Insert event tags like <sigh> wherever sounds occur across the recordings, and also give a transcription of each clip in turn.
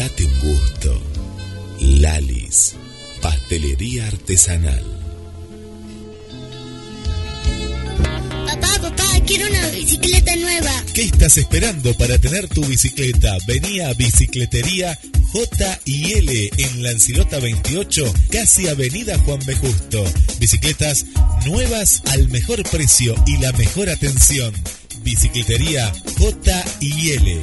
Date un gusto. Lalis, pastelería artesanal. Papá, papá, quiero una bicicleta nueva. ¿Qué estás esperando para tener tu bicicleta? Venía a Bicicletería J y L en Lancilota 28, casi Avenida Juan B. Justo. Bicicletas nuevas al mejor precio y la mejor atención. Bicicletería J y L.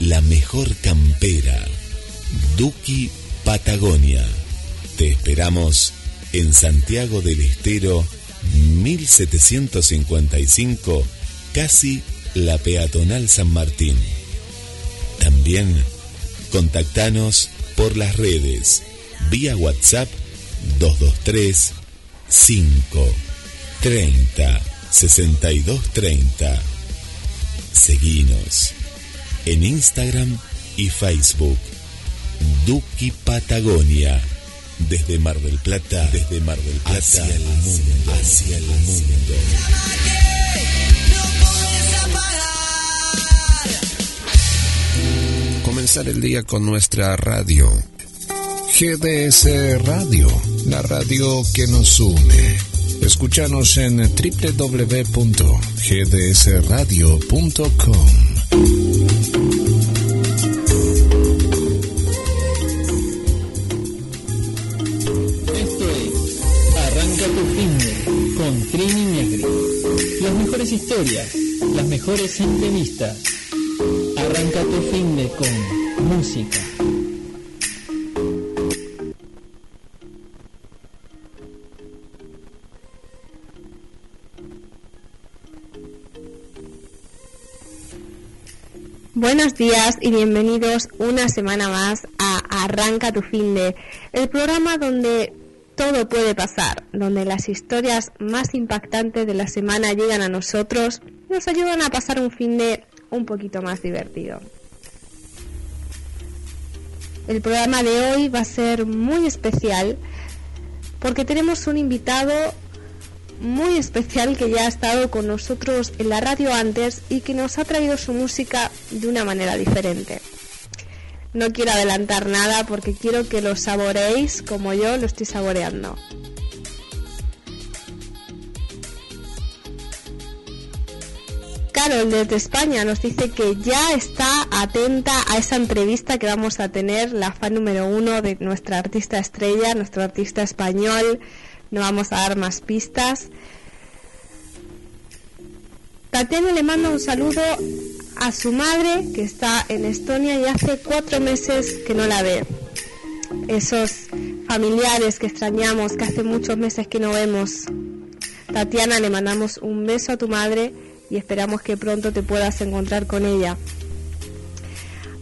la mejor campera. Duki Patagonia. Te esperamos en Santiago del Estero 1755, casi la peatonal San Martín. También contactanos por las redes vía WhatsApp 223 5 30 62 30. Seguinos en Instagram y Facebook. Duki Patagonia. Desde Mar del Plata, desde Mar del Plata hacia el mundo, hacia el mundo. Comenzar el día con nuestra radio. GDS Radio, la radio que nos une. Escúchanos en www.gdsradio.com. Esto es Arranca tu de con Trini Negri. Las mejores historias, las mejores entrevistas. Arranca tu de con música. Buenos días y bienvenidos una semana más a Arranca tu fin de, el programa donde todo puede pasar, donde las historias más impactantes de la semana llegan a nosotros y nos ayudan a pasar un fin de un poquito más divertido. El programa de hoy va a ser muy especial porque tenemos un invitado muy especial que ya ha estado con nosotros en la radio antes y que nos ha traído su música de una manera diferente. No quiero adelantar nada porque quiero que lo saboreéis como yo lo estoy saboreando. Carol desde España nos dice que ya está atenta a esa entrevista que vamos a tener, la fan número uno de nuestra artista estrella, nuestro artista español. No vamos a dar más pistas. Tatiana le manda un saludo a su madre que está en Estonia y hace cuatro meses que no la ve. Esos familiares que extrañamos, que hace muchos meses que no vemos. Tatiana, le mandamos un beso a tu madre y esperamos que pronto te puedas encontrar con ella.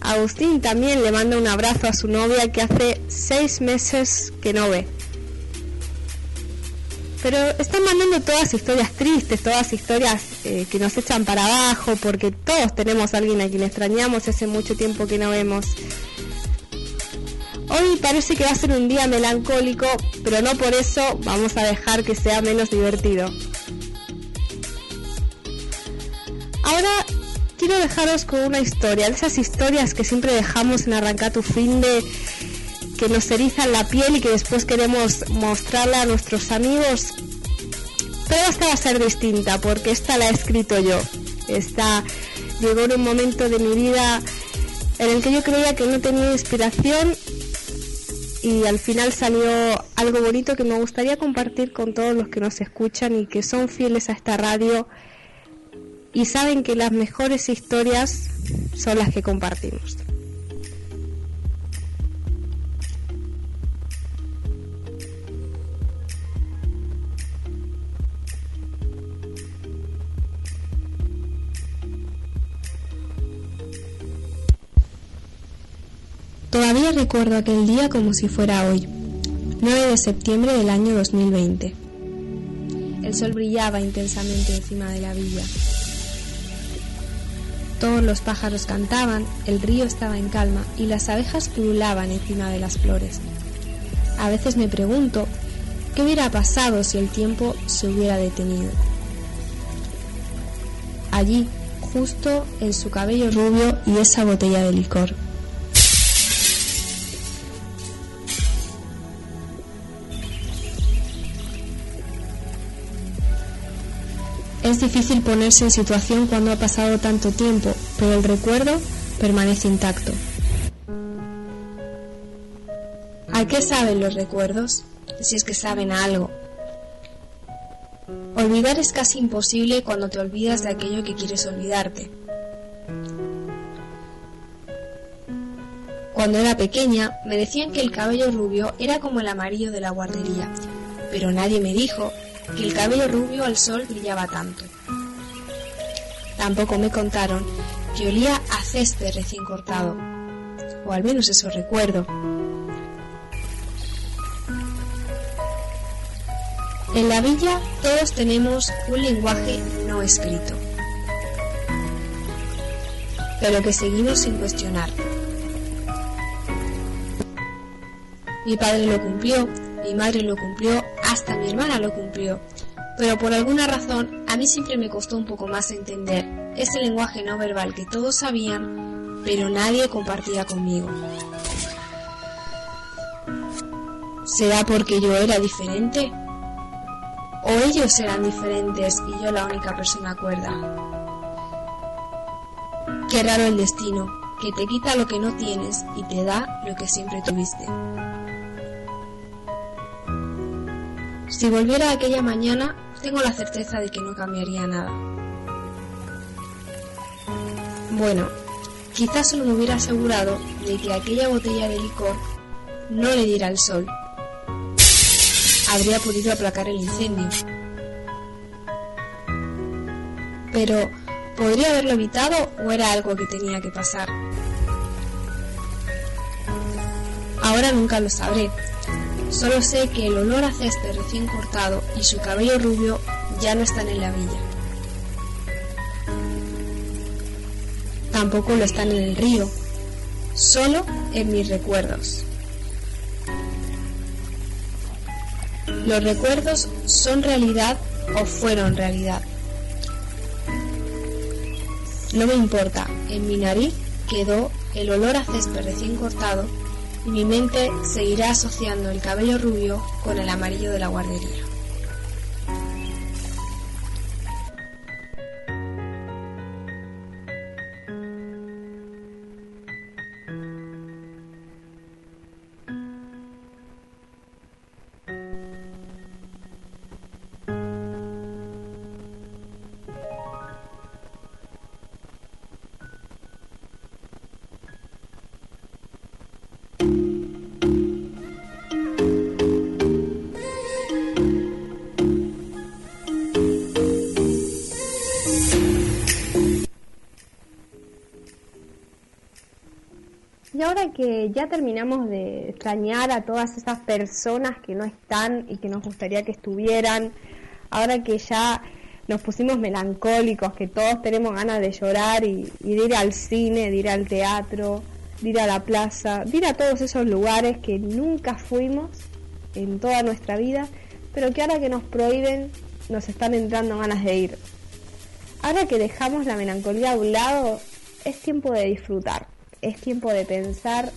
Agustín también le manda un abrazo a su novia que hace seis meses que no ve. Pero están mandando todas historias tristes, todas historias eh, que nos echan para abajo, porque todos tenemos a alguien a quien extrañamos hace mucho tiempo que no vemos. Hoy parece que va a ser un día melancólico, pero no por eso vamos a dejar que sea menos divertido. Ahora quiero dejaros con una historia, de esas historias que siempre dejamos en arrancar tu fin de que nos erizan la piel y que después queremos mostrarla a nuestros amigos. Pero esta va a ser distinta porque esta la he escrito yo. Esta llegó en un momento de mi vida en el que yo creía que no tenía inspiración y al final salió algo bonito que me gustaría compartir con todos los que nos escuchan y que son fieles a esta radio y saben que las mejores historias son las que compartimos. Todavía recuerdo aquel día como si fuera hoy, 9 de septiembre del año 2020. El sol brillaba intensamente encima de la villa. Todos los pájaros cantaban, el río estaba en calma y las abejas pululaban encima de las flores. A veces me pregunto qué hubiera pasado si el tiempo se hubiera detenido. Allí, justo en su cabello rubio y esa botella de licor. Es difícil ponerse en situación cuando ha pasado tanto tiempo, pero el recuerdo permanece intacto. ¿A qué saben los recuerdos? Si es que saben algo. Olvidar es casi imposible cuando te olvidas de aquello que quieres olvidarte. Cuando era pequeña me decían que el cabello rubio era como el amarillo de la guardería, pero nadie me dijo que el cabello rubio al sol brillaba tanto. Tampoco me contaron que olía a césped recién cortado, o al menos eso recuerdo. En la villa todos tenemos un lenguaje no escrito, pero que seguimos sin cuestionar. Mi padre lo cumplió, mi madre lo cumplió, hasta mi hermana lo cumplió. Pero por alguna razón a mí siempre me costó un poco más entender ese lenguaje no verbal que todos sabían, pero nadie compartía conmigo. ¿Será porque yo era diferente? ¿O ellos eran diferentes y yo la única persona cuerda? Qué raro el destino, que te quita lo que no tienes y te da lo que siempre tuviste. Si volviera aquella mañana, tengo la certeza de que no cambiaría nada. Bueno, quizás solo me hubiera asegurado de que aquella botella de licor no le diera el sol. Habría podido aplacar el incendio. Pero, ¿podría haberlo evitado o era algo que tenía que pasar? Ahora nunca lo sabré, Solo sé que el olor a césped recién cortado y su cabello rubio ya no están en la villa. Tampoco lo están en el río, solo en mis recuerdos. Los recuerdos son realidad o fueron realidad. No me importa, en mi nariz quedó el olor a césped recién cortado y mi mente seguirá asociando el cabello rubio con el amarillo de la guardería. Que ya terminamos de extrañar a todas esas personas que no están y que nos gustaría que estuvieran, ahora que ya nos pusimos melancólicos, que todos tenemos ganas de llorar y, de ir al cine, de ir al teatro, de ir a la plaza, de ir a todos esos lugares que nunca fuimos en toda nuestra vida, pero que ahora que nos prohíben nos están entrando ganas de ir. Ahora que dejamos la melancolía a un lado, es tiempo de disfrutar es tiempo de pensar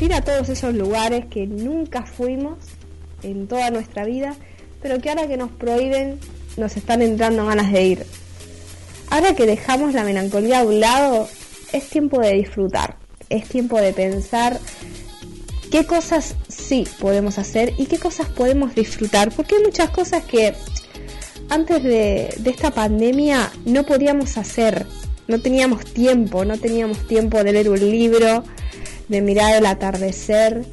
ir a todos esos lugares que nunca fuimos en toda nuestra vida, pero que ahora que nos prohíben nos están entrando ganas de ir. Ahora que dejamos la melancolía a un lado, es tiempo de disfrutar, es tiempo de pensar qué cosas sí podemos hacer y qué cosas podemos disfrutar, porque hay muchas cosas que antes de, de esta pandemia no podíamos hacer, no teníamos tiempo, no teníamos tiempo de leer un libro, de mirar el atardecer.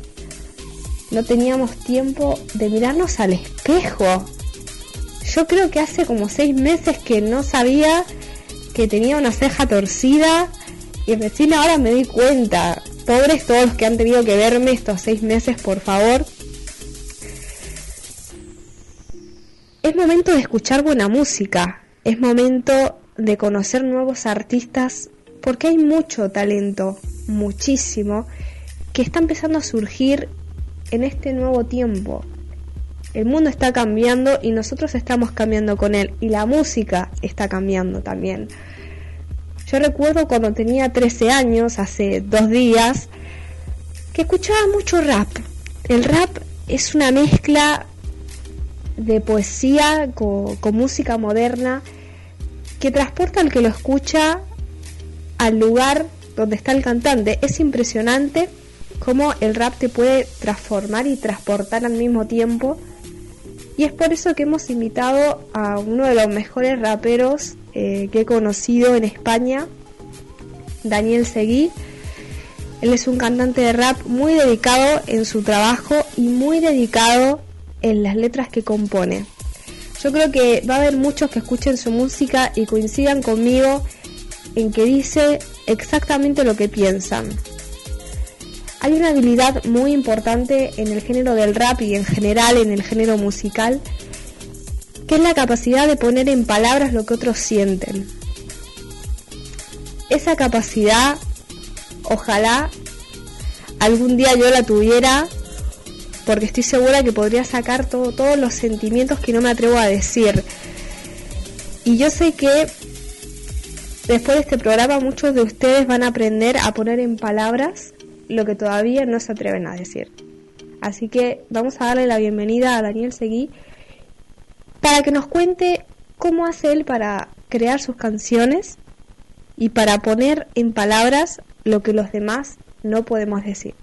No teníamos tiempo de mirarnos al espejo. Yo creo que hace como seis meses que no sabía que tenía una ceja torcida y recién ahora me di cuenta. Pobres todos los que han tenido que verme estos seis meses, por favor. Es momento de escuchar buena música. Es momento de conocer nuevos artistas porque hay mucho talento muchísimo, que está empezando a surgir en este nuevo tiempo. El mundo está cambiando y nosotros estamos cambiando con él y la música está cambiando también. Yo recuerdo cuando tenía 13 años, hace dos días, que escuchaba mucho rap. El rap es una mezcla de poesía con, con música moderna que transporta al que lo escucha al lugar donde está el cantante. Es impresionante cómo el rap te puede transformar y transportar al mismo tiempo. Y es por eso que hemos invitado a uno de los mejores raperos eh, que he conocido en España, Daniel Seguí. Él es un cantante de rap muy dedicado en su trabajo y muy dedicado en las letras que compone. Yo creo que va a haber muchos que escuchen su música y coincidan conmigo en que dice exactamente lo que piensan. Hay una habilidad muy importante en el género del rap y en general en el género musical, que es la capacidad de poner en palabras lo que otros sienten. Esa capacidad, ojalá algún día yo la tuviera, porque estoy segura que podría sacar todos los sentimientos que no me atrevo a decir. Y yo sé que Después de este programa muchos de ustedes van a aprender a poner en palabras lo que todavía no se atreven a decir. Así que vamos a darle la bienvenida a Daniel Seguí para que nos cuente cómo hace él para crear sus canciones y para poner en palabras lo que los demás no podemos decir.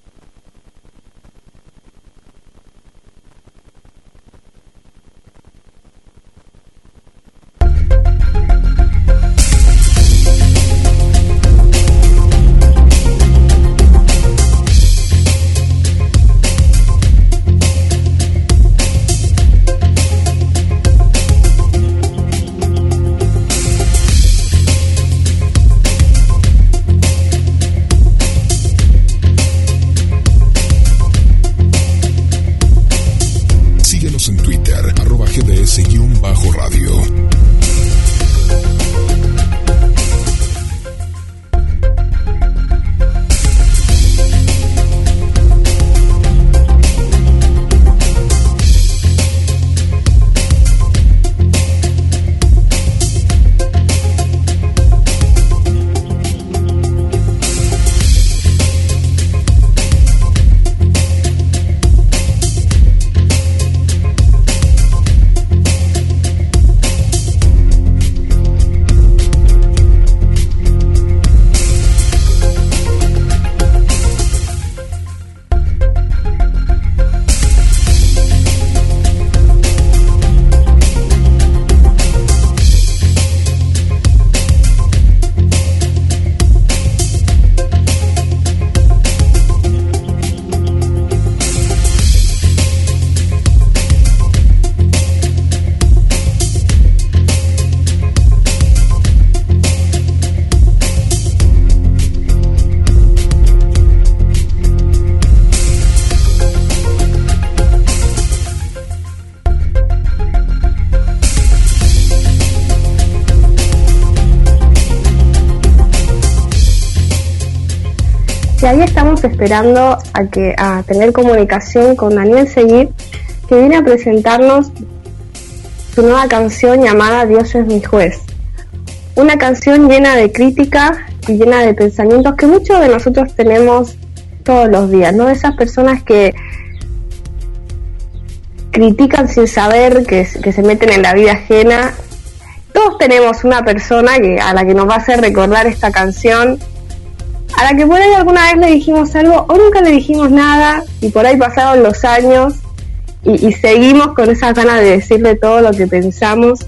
Esperando a, que, a tener comunicación con Daniel Seguir, que viene a presentarnos su nueva canción llamada Dios es mi juez. Una canción llena de crítica y llena de pensamientos que muchos de nosotros tenemos todos los días, ¿no? Esas personas que critican sin saber, que, que se meten en la vida ajena. Todos tenemos una persona que, a la que nos va a hacer recordar esta canción a la que por ahí alguna vez le dijimos algo o nunca le dijimos nada y por ahí pasaron los años y, seguimos con esa ganas de decirle todo lo que pensamos.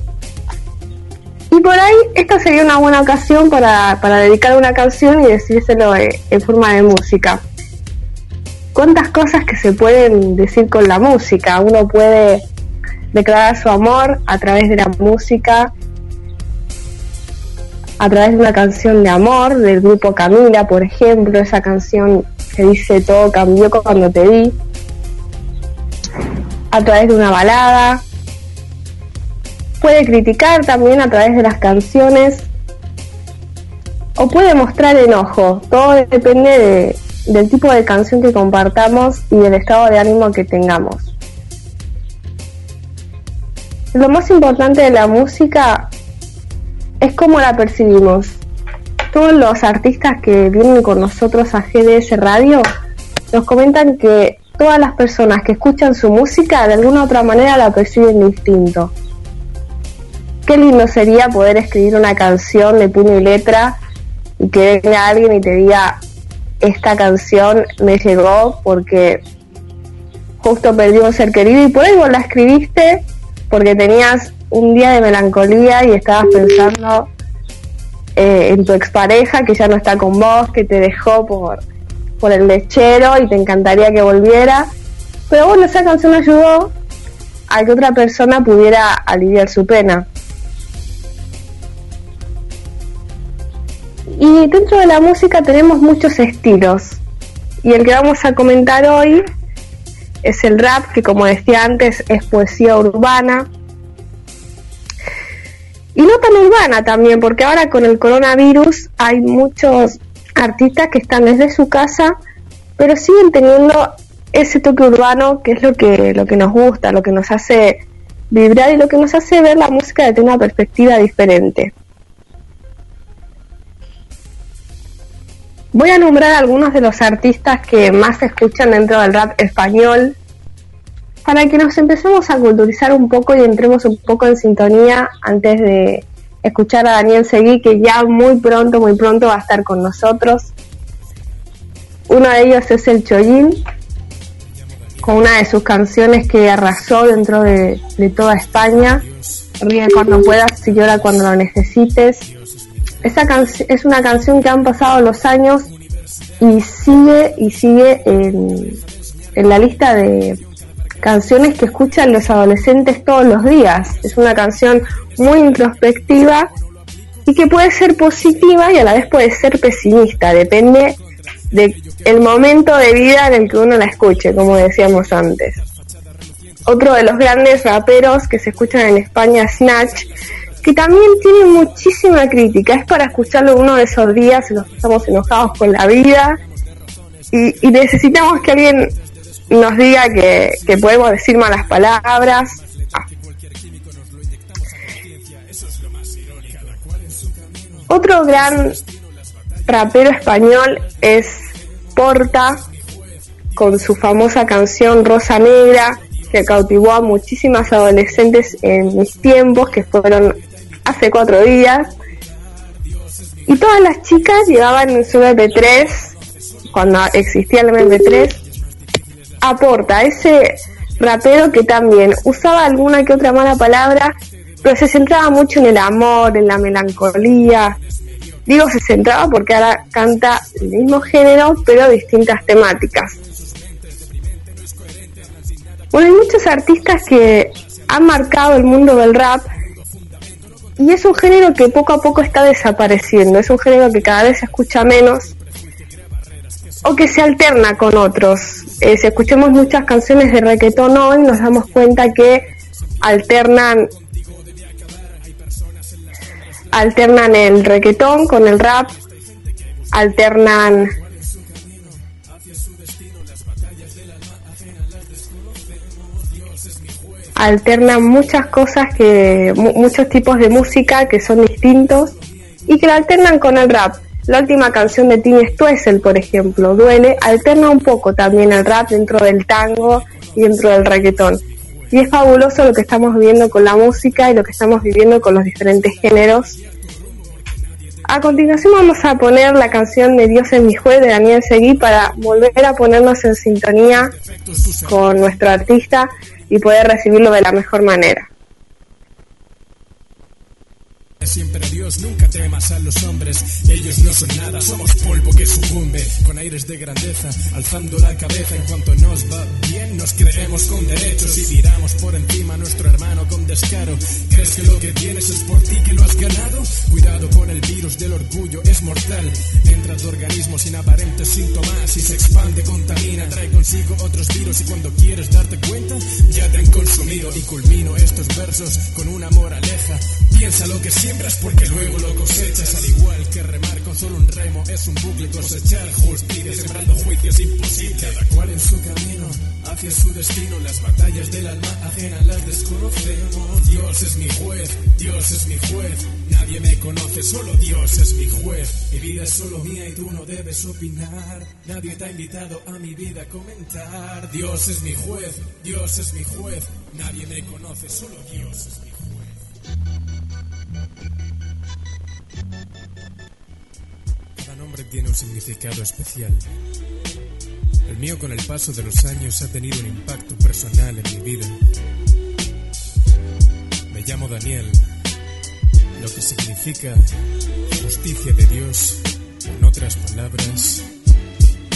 Y por ahí esta sería una buena ocasión para, dedicar una canción y decírselo en, en forma de música. ¿Cuántas cosas que se pueden decir con la música? Uno puede declarar su amor a través de la música, a través de una canción de amor del grupo Camila, por ejemplo, esa canción que dice todo cambió cuando te vi, a través de una balada, puede criticar también a través de las canciones o puede mostrar enojo, todo depende del tipo de canción que compartamos y del estado de ánimo que tengamos. Lo más importante de la música es como la percibimos. Todos los artistas que vienen con nosotros a GDS Radio nos comentan que todas las personas que escuchan su música de alguna u otra manera la perciben distinto. Qué lindo sería poder escribir una canción de puño y letra y que venga alguien y te diga, esta canción me llegó porque justo perdí un ser querido y por ahí la escribiste porque tenías un día de melancolía y estabas pensando eh, en tu expareja que ya no está con vos, que te dejó por, por el lechero y te encantaría que volviera. Pero bueno, esa canción ayudó a que otra persona pudiera aliviar su pena. Y dentro de la música tenemos muchos estilos. Y el que vamos a comentar hoy es el rap, que como decía antes es poesía urbana y no tan urbana también, porque ahora con el coronavirus hay muchos artistas que están desde su casa, pero siguen teniendo ese toque urbano que es lo que, lo que nos gusta, lo que nos hace vibrar y lo que nos hace ver la música desde una perspectiva diferente. Voy a nombrar algunos de los artistas que más se escuchan dentro del rap español para que nos empecemos a culturizar un poco y entremos un poco en sintonía antes de escuchar a Daniel Seguí, que ya muy pronto, muy pronto va a estar con nosotros. Uno de ellos es el Chollín, con una de sus canciones que arrasó dentro de, toda España. Ríe cuando puedas y llora cuando lo necesites. Esa es una canción que han pasado los años y sigue y sigue en la lista de canciones que escuchan los adolescentes todos los días. Es una canción muy introspectiva y que puede ser positiva y a la vez puede ser pesimista, depende del momento de vida en el que uno la escuche, como decíamos antes. Otro de los grandes raperos que se escuchan en España, Snatch, que también tiene muchísima crítica, es para escucharlo uno de esos días en los que estamos enojados con la vida y, y necesitamos que alguien nos diga que, podemos decir malas palabras. Otro gran rapero español es Porta, con su famosa canción Rosa Negra, que cautivó a muchísimas adolescentes en mis tiempos, que fueron hace cuatro días. Y todas las chicas llevaban en su MP3, cuando existía el MP3, aporta ese rapero que también usaba alguna que otra mala palabra, pero se centraba mucho en el amor, en la melancolía. Digo se centraba porque ahora canta el mismo género, pero distintas temáticas. Bueno, hay muchos artistas que han marcado el mundo del rap y es un género que poco a poco está desapareciendo, es un género que cada vez se escucha menos o que se alterna con otros. Eh, si escuchamos muchas canciones de reggaetón hoy, nos damos cuenta que alternan alternan el reggaetón con el rap, alternan alternan muchas cosas que muchos tipos de música que son distintos y que la alternan con el rap. La última canción de Tini Stuessel, por ejemplo, Duele, alterna un poco también el rap dentro del tango y dentro del reggaetón. Y es fabuloso lo que estamos viviendo con la música y lo que estamos viviendo con los diferentes géneros. A continuación vamos a poner la canción de Dios en mi juez de Daniel Seguí para volver a ponernos en sintonía con nuestro artista y poder recibirlo de la mejor manera. Siempre Dios, nunca temas a los hombres. Ellos no son nada, somos polvo que sucumbe. Con aires de grandeza, alzando la cabeza en cuanto nos va bien, nos creemos con derechos y tiramos por encima a nuestro hermano con descaro. ¿Crees que lo que tienes es por ti que lo has ganado? Cuidado con el virus del orgullo, es mortal. Entra a tu organismo sin aparentes síntomas y se expande, contamina, trae consigo otros virus y cuando quieres darte cuenta, ya te han consumido. Y culmino estos versos con una moraleja. Piensa lo que siempre porque luego lo cosechas al igual que remar con solo un remo es un bucle cosechar justicia sembrando juicios imposibles. Cada cual en su camino hacia su destino las batallas del alma ajena las desconocemos Dios es mi juez Dios es mi juez nadie me conoce solo Dios es mi juez. Mi vida es solo mía y tú no debes opinar. Nadie te ha invitado a mi vida a comentar. Dios es mi juez Dios es mi juez nadie me conoce solo Dios es mi juez tiene un significado especial. El mío con el paso de los años ha tenido un impacto personal en mi vida. Me llamo Daniel, lo que significa justicia de Dios. En otras palabras,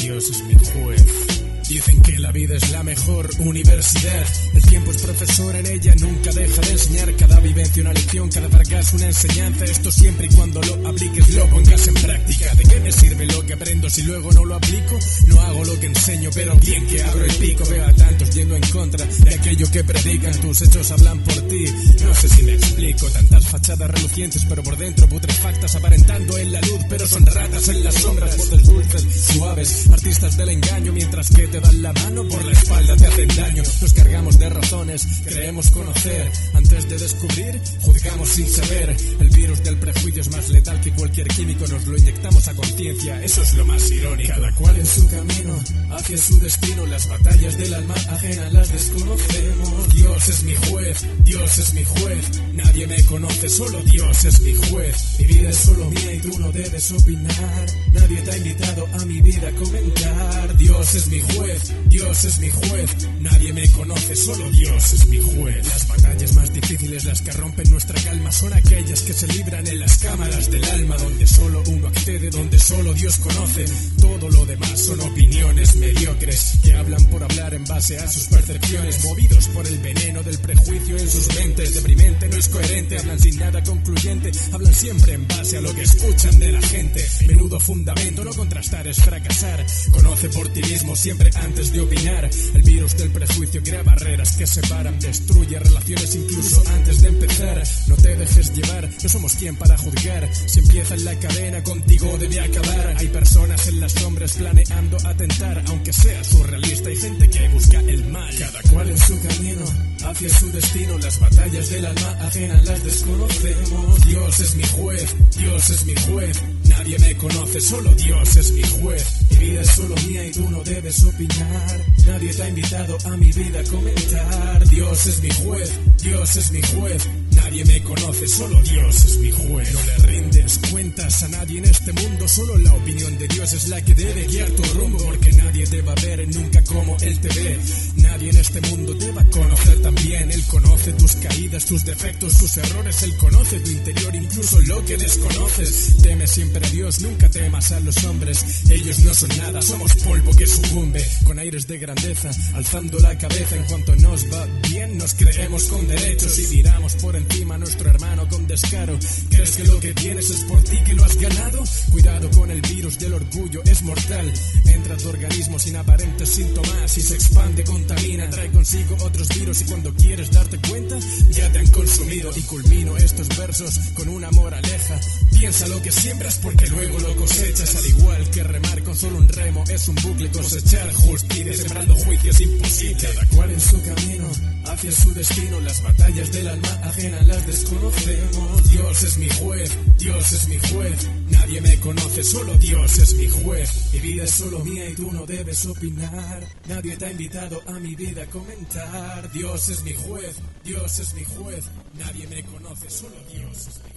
Dios es mi juez. Dicen que la vida es la mejor universidad. El tiempo es profesor en ella, nunca deja de enseñar. Cada vivencia una lección, cada fracaso una enseñanza. Esto siempre y cuando lo apliques, lo pongas en práctica. ¿De qué me sirve lo que aprendo si luego no lo aplico? No hago lo que enseño, pero bien que abro el pico. Veo a tantos yendo en contra de aquello que predican. Tus hechos hablan por ti. No sé si me explico. Tantas fachadas relucientes, pero por dentro putrefactas, aparentando en la luz, pero son ratas en las sombras. Voces dulces, suaves, artistas del engaño, mientras que te dan la mano por la espalda, te hacen daño. Nos cargamos de razones, creemos conocer. Antes de descubrir, juzgamos sin saber. El virus del prejuicio es más letal que cualquier químico, nos lo inyectamos a conciencia. Eso es lo más irónico. Cada cual en su camino, hacia su destino. Las batallas del alma ajena las desconocemos. Dios es mi juez, Dios es mi juez. Nadie me conoce, solo Dios es mi juez. Mi vida es solo mía y tú no debes opinar. Nadie te ha invitado a mi vida a comentar. Dios es mi juez. Dios es mi juez, nadie me conoce, solo Dios es mi juez. Las batallas más difíciles, las que rompen nuestra calma, son aquellas que se libran en las cámaras del alma, donde solo uno accede, donde solo Dios conoce. Todo lo demás son opiniones mediocres, que hablan por hablar en base a sus percepciones, movidos por el veneno del prejuicio en sus mentes. Deprimente, no es coherente, hablan sin nada concluyente, hablan siempre en base a lo que escuchan de la gente. Menudo fundamento, no contrastar es fracasar. Conoce por ti mismo siempre antes de opinar. El virus del prejuicio crea barreras que separan, destruye relaciones incluso antes de empezar. No te dejes llevar, no somos quien para juzgar. Si empieza en la cadena, contigo debe acabar. Hay personas en las sombras planeando atentar, aunque sea surrealista. Hay gente que busca el mal, cada cual en su camino, hacia su destino. Las batallas del alma ajena las desconocemos. Dios es mi juez, Dios es mi juez. Nadie me conoce, solo Dios es mi juez. Mi vida es solo mía y tú no debes opinar. Nadie te ha invitado a mi vida a comentar. Dios es mi juez, Dios es mi juez. Nadie me conoce, solo Dios es mi juez. No le rindes cuentas a nadie en este mundo, solo la opinión de Dios es la que debe guiar tu rumbo. Porque nadie te va ver nunca como Él te ve. Nadie en este mundo te va a conocer también. Él conoce tus caídas, tus defectos, tus errores. Él conoce tu interior, incluso lo que desconoces. Teme siempre a Dios, nunca temas a los hombres. Ellos no son nada, somos polvo que sucumbe. Con aires de grandeza, alzando la cabeza en cuanto nos va bien, nos creemos con derechos y miramos por encima nuestro hermano con descaro. ¿Crees que lo que tienes es por ti que lo has ganado? Cuidado con el virus del orgullo, es mortal. Entra a tu organismo sin aparentes síntomas y se expande, contamina, trae consigo otros virus y cuando quieres darte cuenta, ya te han consumido. Y culmino estos versos con una moraleja. Piensa lo que siembras porque luego lo cosechas. Es un bucle cosechar justicia, sembrando juicios imposibles. Cada cual en su camino, hacia su destino. Las batallas del alma ajena las desconocemos. Dios es mi juez, Dios es mi juez. Nadie me conoce, solo Dios es mi juez. Mi vida es solo mía y tú no debes opinar. Nadie te ha invitado a mi vida a comentar. Dios es mi juez, Dios es mi juez. Nadie me conoce, solo Dios es mi juez.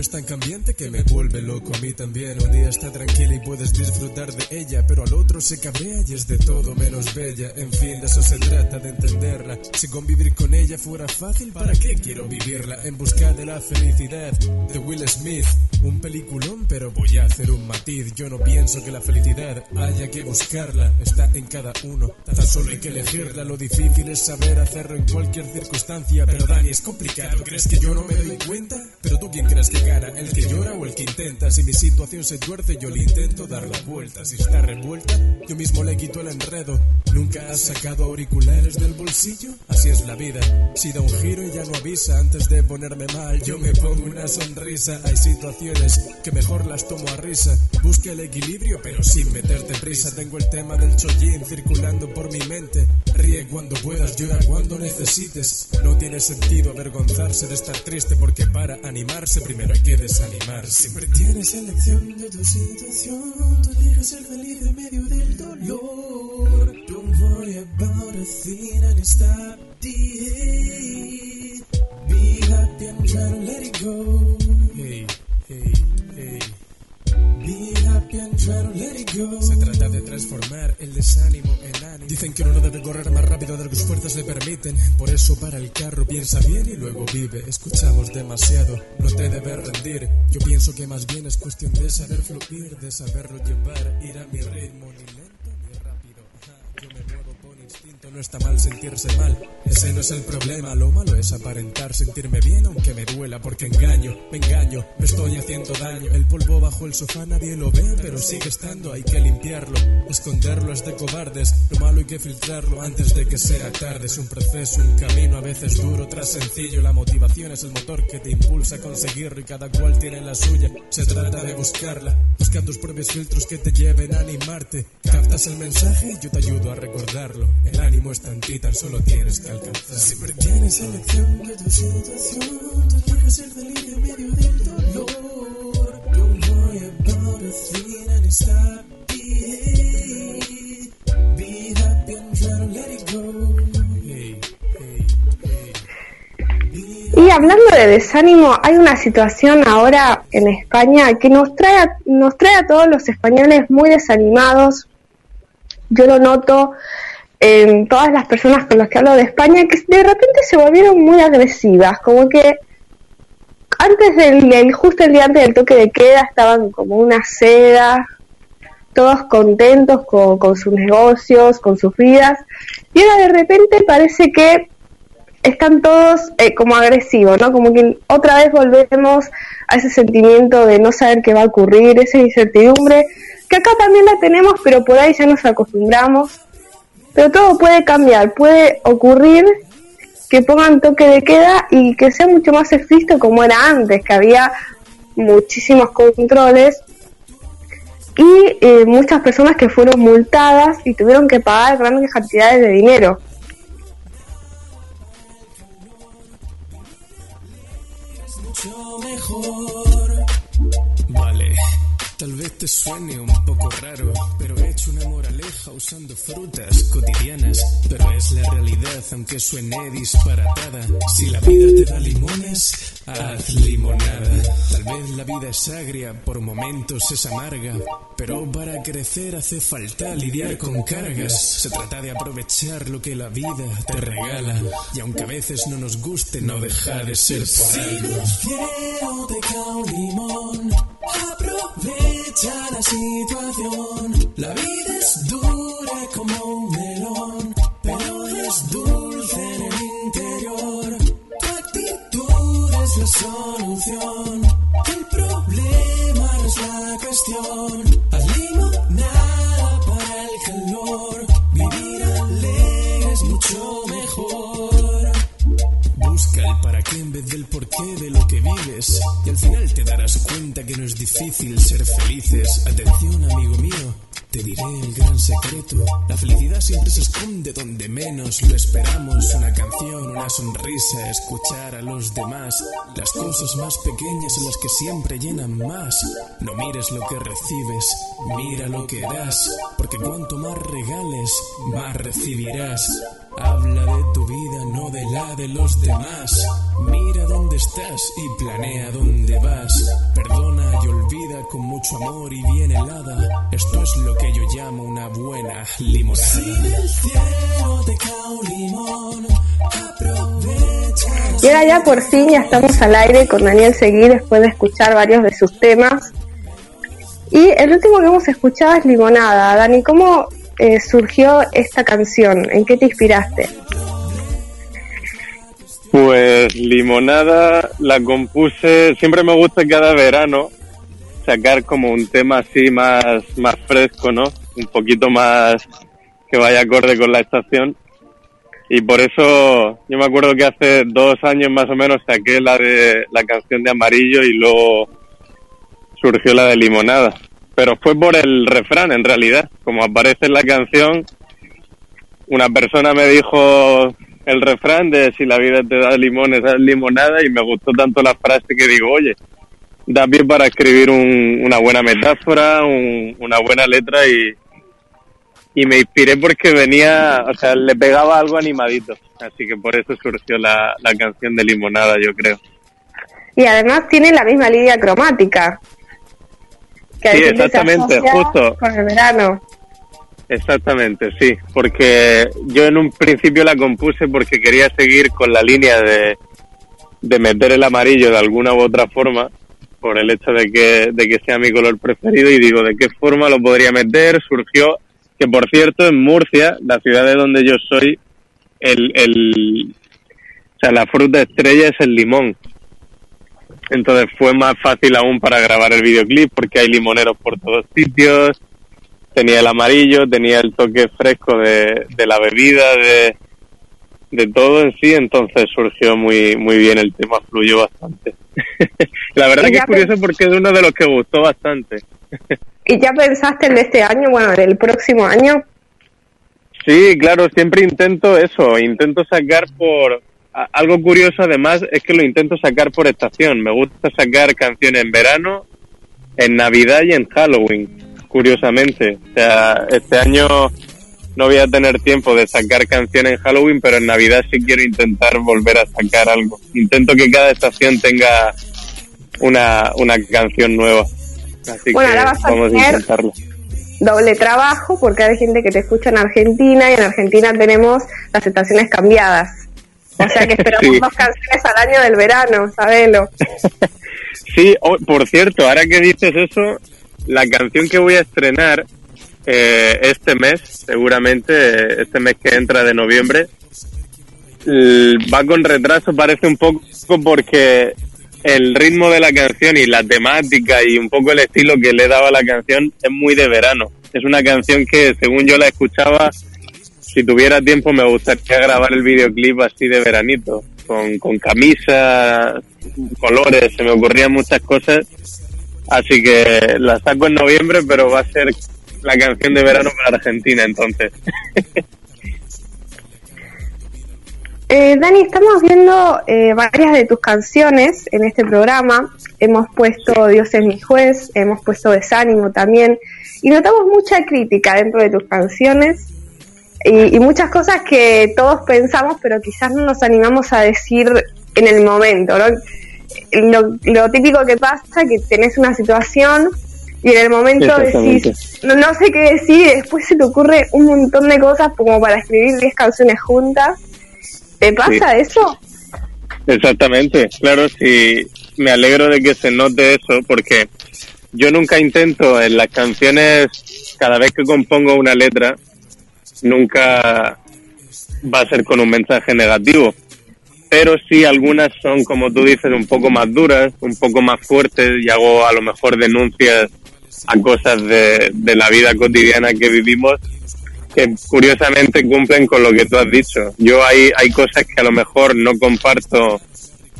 es tan cambiante que me vuelve loco a mí también. Un día está tranquila y puedes disfrutar de ella, pero al otro se cabrea y es de todo menos bella. En fin, de eso se trata, de entenderla. Si convivir con ella fuera fácil, ¿para qué quiero vivirla? En busca de la felicidad de Will Smith. Un peliculón, pero voy a hacer un matiz. Yo no pienso que la felicidad haya que buscarla, está en cada uno. Tan solo hay que elegirla. Lo difícil es saber hacerlo en cualquier circunstancia. Pero Dani, es complicado. ¿Crees que yo no me doy cuenta? Pero tú quién crees que gana, el que llora o el que intenta. Si mi situación se tuerce, yo le intento dar la vuelta. Si está revuelta, yo mismo le quito el enredo. Nunca has sacado auriculares del bolsillo. Así es la vida. Si da un giro y ya no avisa antes de ponerme mal, yo me pongo una sonrisa. Hay situaciones que mejor las tomo a risa. Busca el equilibrio, pero sin meterte prisa. Tengo el tema del chollín circulando por mi mente. Ríe cuando puedas, llora cuando necesites. No tiene sentido avergonzarse de estar triste porque para animarse primero hay que desanimarse. Siempre tienes elección de tu situación. Tú dejas ser feliz en medio del dolor. Don't worry about a thing and stop the. Be happy and try to let it go. Se trata de transformar el desánimo en ánimo. Dicen que uno debe correr más rápido de lo que sus fuerzas le permiten. Por eso para el carro, piensa bien y luego vive. Escuchamos demasiado, no te debes rendir. Yo pienso que más bien es cuestión de saber fluir, de saberlo llevar, ir a mi ritmo, ni instinto, no está mal sentirse mal. Ese no es el problema, lo malo es aparentar sentirme bien aunque me duela porque engaño, me engaño, me estoy haciendo daño. El polvo bajo el sofá nadie lo ve, pero sigue estando, hay que limpiarlo. Esconderlo es de cobardes, lo malo hay que filtrarlo antes de que sea tarde. Es un proceso, un camino a veces duro tras sencillo. La motivación es el motor que te impulsa a conseguirlo y cada cual tiene la suya. Se trata de buscarla, busca tus propios filtros que te lleven a animarte. Captas el mensaje y yo te ayudo a recordarlo. El ánimo está en ti, tan solo tienes que alcanzar. Siempre tienes elección de tu situación. Ser feliz en medio del dolor. Don't worry about a thing and stop the hate. Be happy and try to let it go. Hey, hey, hey. Y hablando de desánimo, hay una situación ahora en España que nos trae, a, nos trae a todos los españoles muy desanimados. Yo lo noto en todas las personas con las que hablo de España que de repente se volvieron muy agresivas, como que antes del, justo el día antes del toque de queda estaban como una seda, todos contentos con, con sus negocios, con sus vidas, y ahora de repente parece que están todos eh, como agresivos, ¿no? Como que otra vez volvemos a ese sentimiento de no saber qué va a ocurrir, esa incertidumbre, que acá también la tenemos, pero por ahí ya nos acostumbramos. Pero todo puede cambiar, puede ocurrir que pongan toque de queda y que sea mucho más estricto como era antes, que había muchísimos controles y eh, muchas personas que fueron multadas y tuvieron que pagar grandes cantidades de dinero. Te suene un poco raro, pero he hecho una moraleja usando frutas cotidianas. Pero es la realidad, aunque suene disparatada. Si la vida te da limones, haz limonada. Tal vez la vida es agria, por momentos es amarga. Pero para crecer hace falta lidiar con cargas. Se trata de aprovechar lo que la vida te regala. Y aunque a veces no nos guste, no deja de ser por algo. cielo un limón, aprovecha la situación. La vida es dura como un melón, pero es dulce en el interior. Tu actitud es la solución, el problema es la cuestión. En vez del porqué de lo que vives. Y al final te darás cuenta que no es difícil ser felices. Atención, amigo mío, te diré el gran secreto. La felicidad siempre se esconde donde menos lo esperamos. Una canción, una sonrisa, escuchar a los demás. Las cosas más pequeñas son las que siempre llenan más. No mires lo que recibes, mira lo que das. Porque cuanto más regales, más recibirás. Habla de tu vida, no de la de los demás. Mira dónde estás y planea dónde vas. Perdona y olvida con mucho amor y bien helada. Esto es lo que yo llamo una buena limonada. Si del cielo te cae un limón, aprovecha. Y ahora ya por fin ya estamos al aire con Daniel Seguí después de escuchar varios de sus temas. Y el último que hemos escuchado es Limonada. Dani, ¿cómo eh, surgió esta canción? ¿En qué te inspiraste? Pues Limonada la compuse, siempre me gusta cada verano sacar como un tema así más, más fresco, ¿no? Un poquito más que vaya acorde con la estación. Y por eso yo me acuerdo que hace dos años más o menos saqué la de la canción de Amarillo y luego surgió la de Limonada. Pero fue por el refrán en realidad. Como aparece en la canción, una persona me dijo el refrán de si la vida te da limones, haz limonada y me gustó tanto la frase que digo, oye, da pie para escribir un- una buena metáfora, un- una buena letra y, y me inspiré porque venía, o sea, le pegaba algo animadito. Así que por eso surgió la, la canción de limonada, yo creo. Y además tiene la misma línea cromática. Que Sí, exactamente, justo. Con el verano. Exactamente, sí, porque yo en un principio la compuse porque quería seguir con la línea de, de meter el amarillo de alguna u otra forma, por el hecho de que, de que sea mi color preferido, y digo, ¿de qué forma lo podría meter? Surgió que, por cierto, en Murcia, la ciudad de donde yo soy, el, el, o sea, la fruta estrella es el limón. Entonces fue más fácil aún para grabar el videoclip porque hay limoneros por todos sitios, tenía el amarillo, tenía el toque fresco de, de la bebida, de, de todo en sí, entonces surgió muy muy bien el tema, fluyó bastante. <laughs> la verdad que es curioso porque es uno de los que gustó bastante. <laughs> ¿Y ya pensaste en este año, bueno, en el próximo año? Sí, claro, siempre intento eso, intento sacar por... Algo curioso además es que lo intento sacar por estación, me gusta sacar canciones en verano, en Navidad y en Halloween, curiosamente. O sea, este año no voy a tener tiempo de sacar canciones en Halloween, pero en Navidad sí quiero intentar volver a sacar algo. Intento que cada estación tenga una, una canción nueva. Así Bueno, que ahora vas a vamos a tener- intentarlo. Doble trabajo, porque hay gente que te escucha en Argentina y en Argentina tenemos las estaciones cambiadas. O sea que esperamos Sí. dos canciones al año del verano, sabelo. <laughs> Sí, oh, por cierto, ahora que dices eso, la canción que voy a estrenar eh, este mes, seguramente este mes que entra de noviembre, va con retraso, parece un poco porque el ritmo de la canción y la temática y un poco el estilo que le daba a la canción es muy de verano. Es una canción que, según yo la escuchaba, si tuviera tiempo me gustaría grabar el videoclip así de veranito, con, con camisa, colores, se me ocurrían muchas cosas. Así que la saco en noviembre, pero va a ser la canción de verano para Argentina entonces. <laughs> Eh, Dani, estamos viendo eh, varias de tus canciones en este programa. Hemos puesto Dios es mi juez, hemos puesto Desánimo también. Y notamos mucha crítica dentro de tus canciones y, y muchas cosas que todos pensamos, pero quizás no nos animamos a decir en el momento. ¿no? Lo, lo típico que pasa que tenés una situación y en el momento decís, no, no sé qué decir, y después se te ocurre un montón de cosas como para escribir 10 canciones juntas. ¿Te pasa eso? Exactamente, claro, sí, me alegro de que se note eso porque yo nunca intento en las canciones, cada vez que compongo una letra, nunca va a ser con un mensaje negativo, pero sí algunas son, como tú dices, un poco más duras, un poco más fuertes y hago a lo mejor denuncias a cosas de, de la vida cotidiana que vivimos que curiosamente cumplen con lo que tú has dicho. Yo hay, hay cosas que a lo mejor no comparto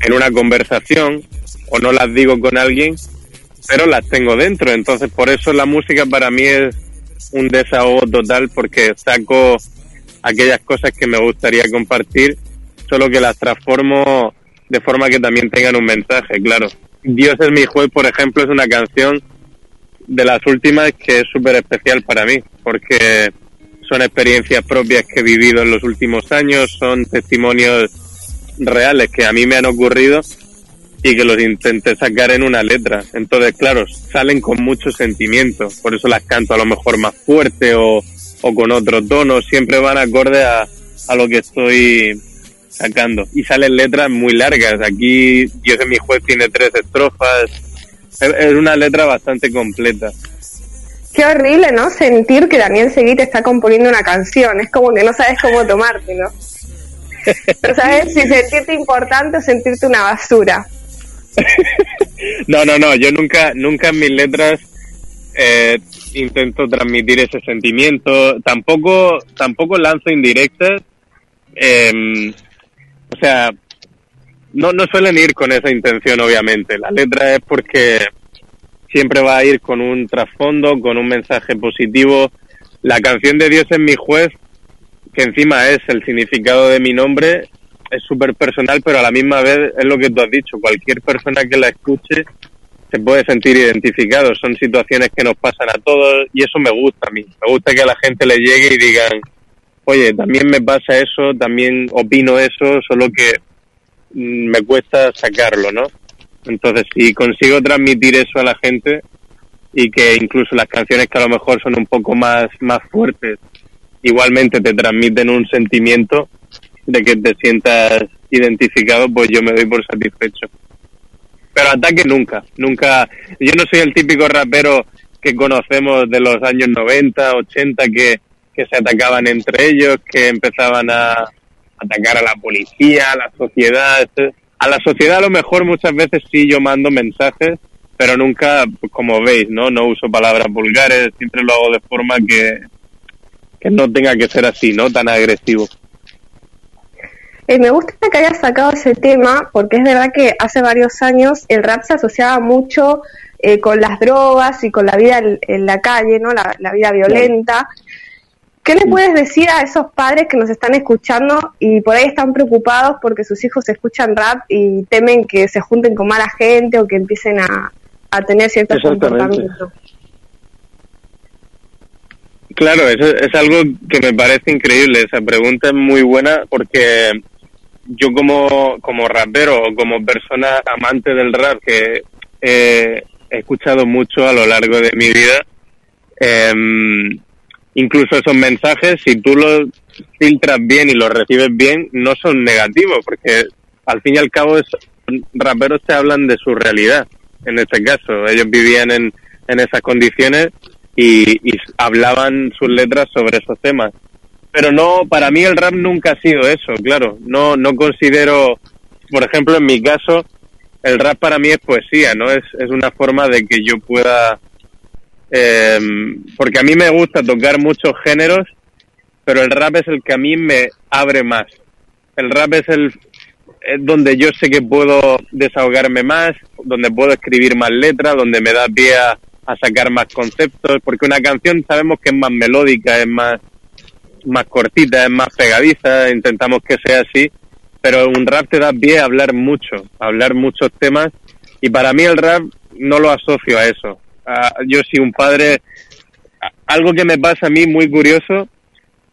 en una conversación o no las digo con alguien, pero las tengo dentro. Entonces, por eso la música para mí es un desahogo total porque saco aquellas cosas que me gustaría compartir, solo que las transformo de forma que también tengan un mensaje, claro. Dios es mi juez, por ejemplo, es una canción de las últimas que es súper especial para mí, porque son experiencias propias que he vivido en los últimos años, son testimonios reales que a mí me han ocurrido y que los intenté sacar en una letra. Entonces, claro, salen con mucho sentimiento, por eso las canto a lo mejor más fuerte o, o con otro tono, siempre van acorde a, a lo que estoy sacando. Y salen letras muy largas, aquí Dios en mi juez tiene tres estrofas, es es una letra bastante completa. Qué horrible, ¿no? Sentir que Daniel Seguí te está componiendo una canción. Es como que no sabes cómo tomártelo. <laughs> No sabes si sentirte importante o sentirte una basura. <laughs> No, no, no, yo nunca, nunca en mis letras eh, intento transmitir ese sentimiento, tampoco, tampoco lanzo indirectas, eh, o sea, no, no suelen ir con esa intención, obviamente. La letra es porque siempre va a ir con un trasfondo, con un mensaje positivo. La canción de Dios es mi juez, que encima es el significado de mi nombre, es súper personal, pero a la misma vez es lo que tú has dicho. Cualquier persona que la escuche se puede sentir identificado. Son situaciones que nos pasan a todos y eso me gusta a mí. Me gusta que a la gente le llegue y digan, oye, también me pasa eso, también opino eso, solo que mm, me cuesta sacarlo, ¿no? Entonces, si consigo transmitir eso a la gente y que incluso las canciones que a lo mejor son un poco más, más fuertes, igualmente te transmiten un sentimiento de que te sientas identificado, pues yo me doy por satisfecho. Pero ataque nunca, nunca. Yo no soy el típico rapero que conocemos de los años 90, 80, que, que se atacaban entre ellos, que empezaban a atacar a la policía, a la sociedad. A la sociedad a lo mejor muchas veces sí yo mando mensajes, pero nunca, pues, como veis, no no uso palabras vulgares, siempre lo hago de forma que, que no tenga que ser así, no tan agresivo. Eh, me gusta que hayas sacado ese tema porque es verdad que hace varios años el rap se asociaba mucho eh, con las drogas y con la vida en, en la calle, ¿no? La, la vida violenta. ¿Qué le puedes decir a esos padres que nos están escuchando y por ahí están preocupados porque sus hijos escuchan rap y temen que se junten con mala gente o que empiecen a, a tener ciertos comportamientos? Claro, eso es algo que me parece increíble. Esa pregunta es muy buena porque yo como, como rapero o como persona amante del rap que eh, he escuchado mucho a lo largo de mi vida, em, incluso esos mensajes, si tú los filtras bien y los recibes bien, no son negativos porque al fin y al cabo es, raperos te hablan de su realidad. En este caso, ellos vivían en, en esas condiciones y hablaban sus letras sobre esos temas. Pero no, para mí el rap nunca ha sido eso, claro. No, no considero, por ejemplo, en mi caso, el rap para mí es poesía, ¿no? Es, es una forma de que yo pueda, eh, porque a mí me gusta tocar muchos géneros, pero el rap es el que a mí me abre más. El rap es el es donde yo sé que puedo desahogarme más, donde puedo escribir más letras, donde me da pie a sacar más conceptos, porque una canción sabemos que es más melódica, es más, más cortita, es más pegadiza, intentamos que sea así, pero un rap te da pie a hablar mucho, a hablar muchos temas y para mí el rap no lo asocio a eso. Yo si un padre, algo que me pasa a mí muy curioso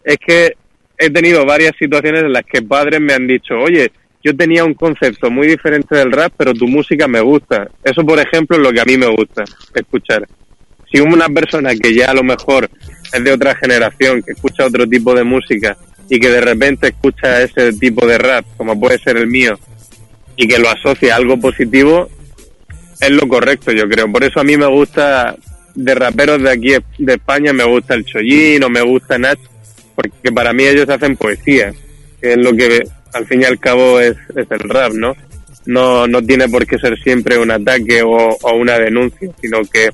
es que he tenido varias situaciones en las que padres me han dicho, oye, yo tenía un concepto muy diferente del rap, pero tu música me gusta. Eso, por ejemplo, es lo que a mí me gusta escuchar. Si una persona que ya a lo mejor es de otra generación, que escucha otro tipo de música y que de repente escucha ese tipo de rap, como puede ser el mío, y que lo asocia a algo positivo, es lo correcto, yo creo. Por eso a mí me gusta, de raperos de aquí de España, me gusta el Chollín o me gusta Nach, porque para mí ellos hacen poesía, que es lo que al fin y al cabo es, es el rap, ¿no? No, no tiene por qué ser siempre un ataque o, o una denuncia, sino que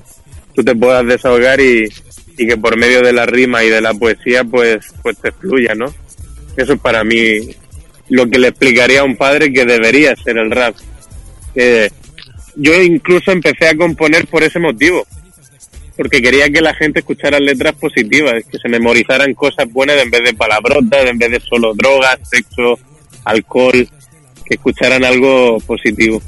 tú te puedas desahogar y, y que por medio de la rima y de la poesía pues, pues te fluya, ¿no? Eso es para mí lo que le explicaría a un padre que debería ser el rap. Que yo incluso empecé a componer por ese motivo, porque quería que la gente escuchara letras positivas, que se memorizaran cosas buenas en vez de palabrotas, en vez de solo drogas, sexo, alcohol, que escucharan algo positivo.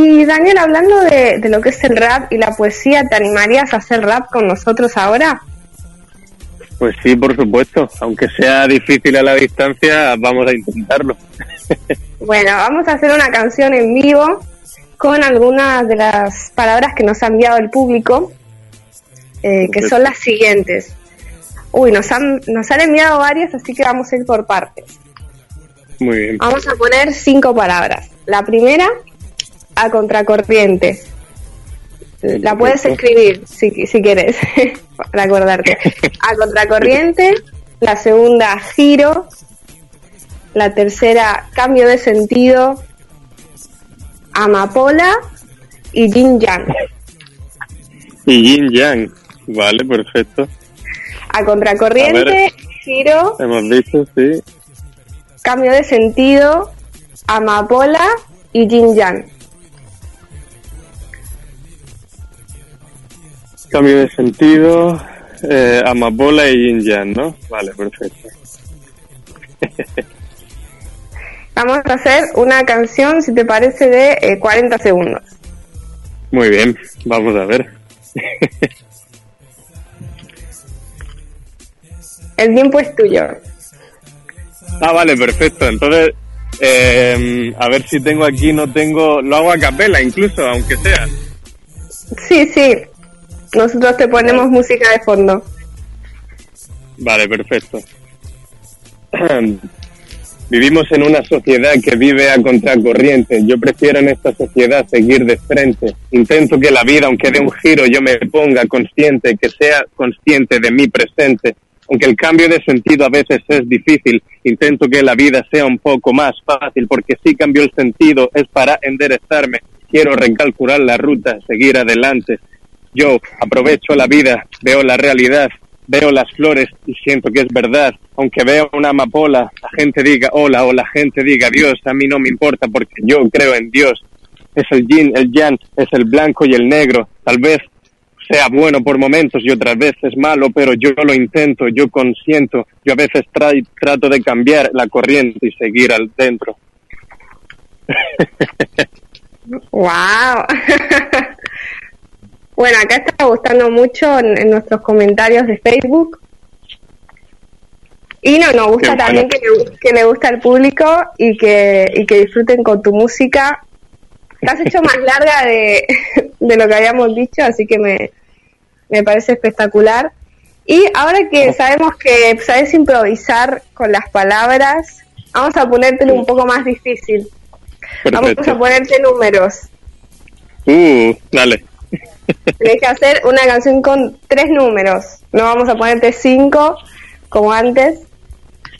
Y Daniel, hablando de, de lo que es el rap y la poesía, ¿te animarías a hacer rap con nosotros ahora? Pues sí, por supuesto, aunque sea difícil a la distancia, vamos a intentarlo. <laughs> Bueno, vamos a hacer una canción en vivo con algunas de las palabras que nos ha enviado el público, eh, que son las siguientes. Uy, nos han, nos han enviado varias, así que vamos a ir por partes. Muy bien. Vamos a poner cinco palabras. La primera, a contracorriente. La puedes escribir si, si quieres, <laughs> para acordarte. A contracorriente. La segunda, giro. La tercera, cambio de sentido. Amapola y yin yang. Y yin yang, vale, perfecto. A A contracorriente, ver. giro, Hemos visto, sí. cambio de sentido, amapola y yin yang. Cambio de sentido, eh, amapola y yin yang, ¿no? Vale, perfecto. <laughs> Vamos a hacer una canción, si te parece, de eh, 40 segundos. Muy bien, vamos a ver. <laughs> El tiempo es tuyo. Ah, vale, perfecto. Entonces, eh, a ver si tengo aquí, no tengo, lo hago a capela incluso, aunque sea. Sí, sí. Nosotros te ponemos música de fondo. Vale, perfecto. <clears throat> Vivimos en una sociedad que vive a contracorriente. Yo prefiero en esta sociedad seguir de frente. Intento que la vida, aunque dé un giro, yo me ponga consciente, que sea consciente de mi presente. Aunque el cambio de sentido a veces es difícil, intento que la vida sea un poco más fácil, porque si cambio el sentido es para enderezarme. Quiero recalcular la ruta, seguir adelante. Yo aprovecho la vida, veo la realidad, veo las flores y siento que es verdad. Aunque veo una amapola, la gente diga hola o la gente diga Dios, a mí no me importa porque yo creo en Dios. Es el yin, el yang, es el blanco y el negro. Tal vez sea bueno por momentos y otras veces malo, pero yo lo intento, yo consiento. Yo a veces tra- trato de cambiar la corriente y seguir al dentro. <laughs> ¡Wow! <laughs> bueno, acá está gustando mucho en, en nuestros comentarios de Facebook. Y no, nos gusta bueno. también que le, que le gusta al público y que, y que disfruten con tu música. La has hecho más <laughs> larga de, de lo que habíamos dicho, así que me, me parece espectacular. Y ahora que sabemos que sabes improvisar con las palabras, vamos a ponértelo un poco más difícil. Vamos a ponerte números. Uh, dale. Tienes que hacer una canción con tres números. No vamos a ponerte cinco como antes.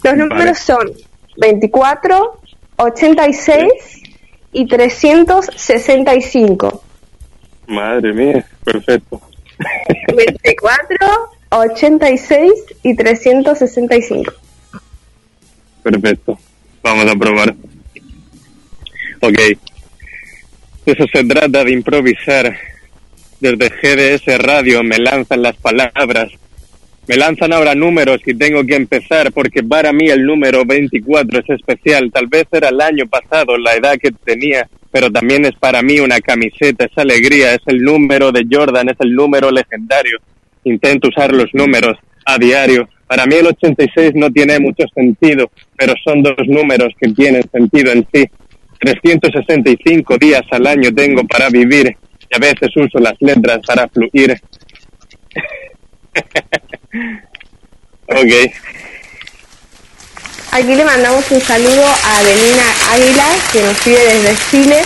Los números son 24, 86 y 365. Madre mía, perfecto. <laughs> 24, 86 y 365. Perfecto. Vamos a probar. Ok. Eso se trata de improvisar. Desde GDS Radio me lanzan las palabras. me lanzan ahora números y tengo que empezar porque para mí el número 24 es especial. Tal vez era el año pasado, la edad que tenía, pero también es para mí una camiseta, es alegría, es el número de Jordan, es el número legendario. Intento usar los números a diario. Para mí el 86 no tiene mucho sentido, pero son dos números que tienen sentido en sí. 365 días al año tengo para vivir a veces uso las letras para fluir. <laughs> ok. Aquí le mandamos un saludo a Adelina Águila, que nos sigue desde Chile,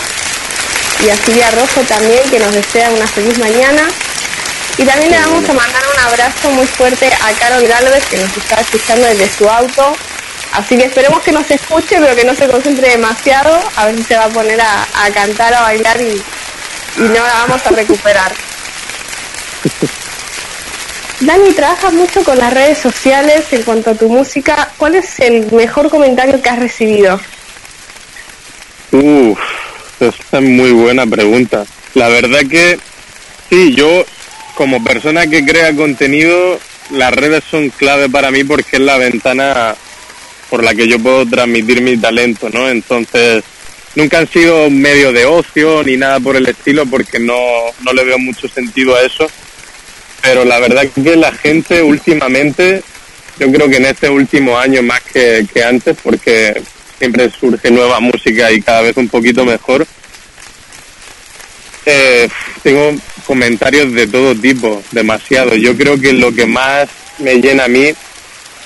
y a Silvia Rojo también, que nos desea una feliz mañana. Y también le vamos a mandar un abrazo muy fuerte a Carol Galvez, que nos está escuchando desde su auto. Así que esperemos que nos escuche, pero que no se concentre demasiado, a ver si se va a poner a, a cantar, a bailar y, y no la vamos a recuperar. Dani, trabajas mucho con las redes sociales en cuanto a tu música. ¿Cuál es el mejor comentario que has recibido? Uf, esta es muy buena pregunta. La verdad que sí, yo como persona que crea contenido, las redes son clave para mí porque es la ventana por la que yo puedo transmitir mi talento, ¿no? Entonces, nunca han sido medio de ocio ni nada por el estilo porque no, no le veo mucho sentido a eso. Pero la verdad que la gente últimamente, yo creo que en este último año más que, que antes, porque siempre surge nueva música y cada vez un poquito mejor, eh, tengo comentarios de todo tipo, demasiado. Yo creo que lo que más me llena a mí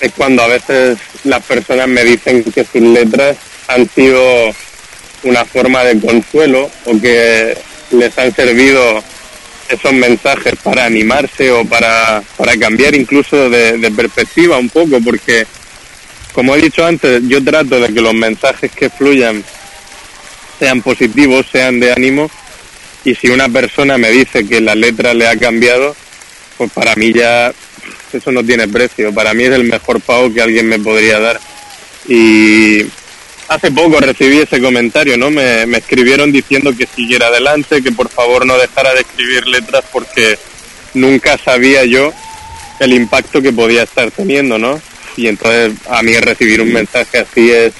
es cuando a veces las personas me dicen que sus letras han sido una forma de consuelo o que les han servido esos mensajes para animarse o para, para cambiar incluso de, de perspectiva un poco, porque como he dicho antes, yo trato de que los mensajes que fluyan sean positivos, sean de ánimo, y si una persona me dice que la letra le ha cambiado, pues para mí ya eso no tiene precio. Para mí es el mejor pago que alguien me podría dar. Y hace poco recibí ese comentario, ¿no? Me, me escribieron diciendo que siguiera adelante, que por favor no dejara de escribir letras porque nunca sabía yo el impacto que podía estar teniendo, ¿no? Y entonces a mí recibir un mensaje así es,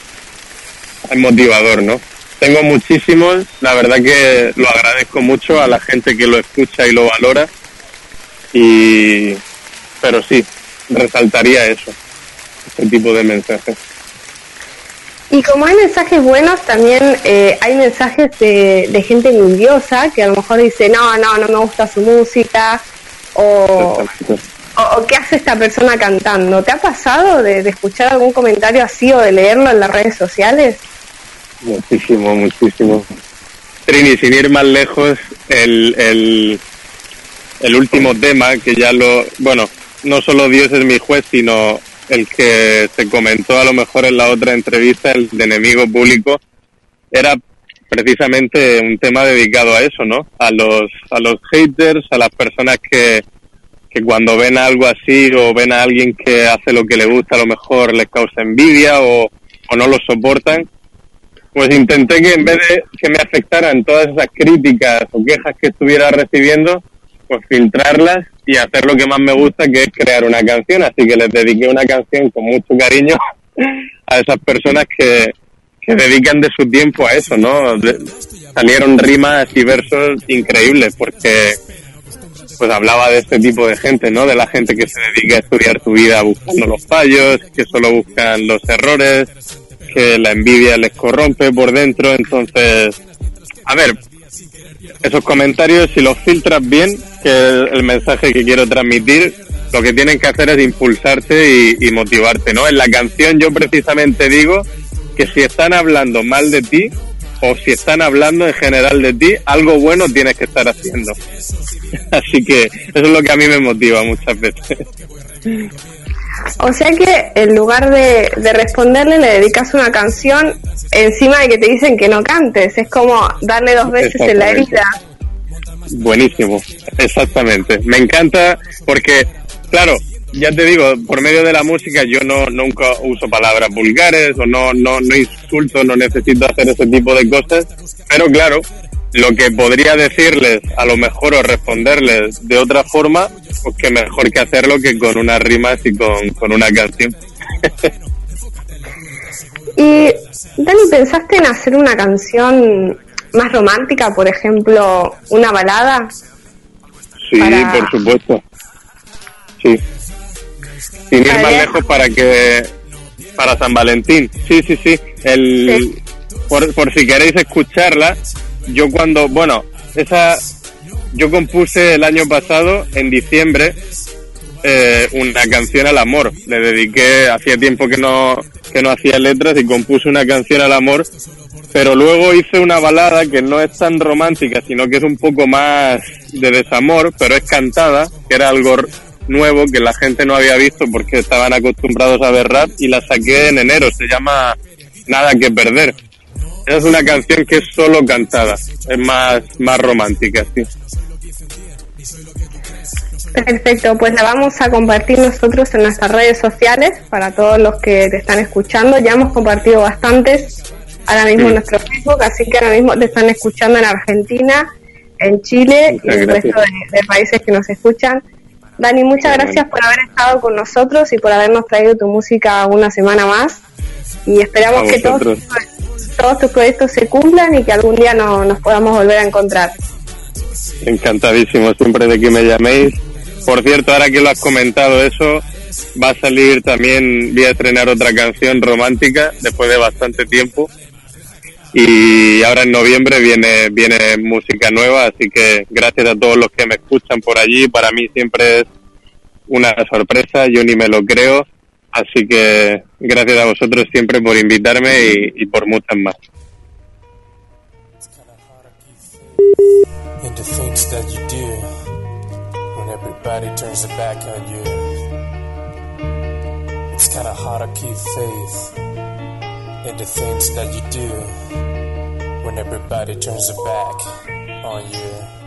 es motivador, ¿no? Tengo muchísimos, la verdad que lo agradezco mucho a la gente que lo escucha y lo valora. Y, pero sí, resaltaría eso, este tipo de mensajes. Y como hay mensajes buenos, también eh, hay mensajes de, de gente envidiosa que a lo mejor dice, no, no, no me gusta su música, o, o, o qué hace esta persona cantando. ¿Te ha pasado de, escuchar algún comentario así o de leerlo en las redes sociales? Muchísimo, muchísimo. Trini, sin ir más lejos, el, el, el último tema que ya lo, bueno, no solo Dios es mi juez, sino el que se comentó a lo mejor en la otra entrevista, el de enemigo público, era precisamente un tema dedicado a eso, ¿no? A los, a los haters, a las personas que, que cuando ven algo así o ven a alguien que hace lo que le gusta, a lo mejor les causa envidia o, o no lo soportan, pues intenté que en vez de que me afectaran todas esas críticas o quejas que estuviera recibiendo, pues filtrarlas y hacer lo que más me gusta, que es crear una canción. Así que les dediqué una canción con mucho cariño <laughs> a esas personas que, que dedican de su tiempo a eso, ¿no? De- salieron rimas y versos increíbles porque pues hablaba de este tipo de gente, ¿no? De la gente que se dedica a estudiar su vida buscando los fallos, que solo buscan los errores, que la envidia les corrompe por dentro, entonces, a ver, esos comentarios, si los filtras bien, que es el mensaje que quiero transmitir, lo que tienen que hacer es impulsarte y, y motivarte, ¿no? En la canción yo precisamente digo que si están hablando mal de ti, o si están hablando en general de ti, algo bueno tienes que estar haciendo. <laughs> Así que eso es lo que a mí me motiva muchas veces. O sea que en lugar de, de responderle le dedicas una canción encima de que te dicen que no cantes. Es como darle dos veces en la herida. Buenísimo, exactamente. Me encanta porque, claro, ya te digo, por medio de la música yo no nunca uso palabras vulgares o no, no, no insulto, no necesito hacer ese tipo de cosas, pero claro, lo que podría decirles a lo mejor o responderles de otra forma, pues que mejor que hacerlo que con unas rimas y con, con una canción. <laughs> y Dani, ¿pensaste en hacer una canción más romántica, por ejemplo, una balada? Sí, por supuesto. Sí. Sin ir más lejos para que para San Valentín. Sí, sí, sí. El Por, por si queréis escucharla, yo cuando, bueno, esa yo compuse el año pasado en diciembre eh, una canción al amor. Le dediqué, hacía tiempo que no, que no hacía letras y compuse una canción al amor, pero luego hice una balada que no es tan romántica, sino que es un poco más de desamor, pero es cantada, que era algo nuevo que la gente no había visto porque estaban acostumbrados a ver rap y la saqué en enero, se llama Nada que perder. Es una canción que es solo cantada, es más, más romántica, sí. Perfecto, pues la vamos a compartir nosotros en nuestras redes sociales para todos los que te están escuchando. Ya hemos compartido bastantes ahora mismo en nuestro Facebook, así que ahora mismo te están escuchando en Argentina, en Chile y en el resto de, países que nos escuchan. Dani, muchas gracias por haber estado con nosotros y por habernos traído tu música una semana más. Y esperamos que todos, todos tus proyectos se cumplan y que algún día no, nos podamos volver a encontrar. Encantadísimo siempre de que me llaméis por cierto, ahora que lo has comentado eso, va a salir también, voy a estrenar otra canción romántica después de bastante tiempo. Y ahora en noviembre viene, viene música nueva, así que gracias a todos los que me escuchan por allí. Para mí siempre es una sorpresa, yo ni me lo creo. Así que gracias a vosotros siempre por invitarme y, por muchas más. It's kinda hard to keep faith in the things that you do when everybody turns their back on you.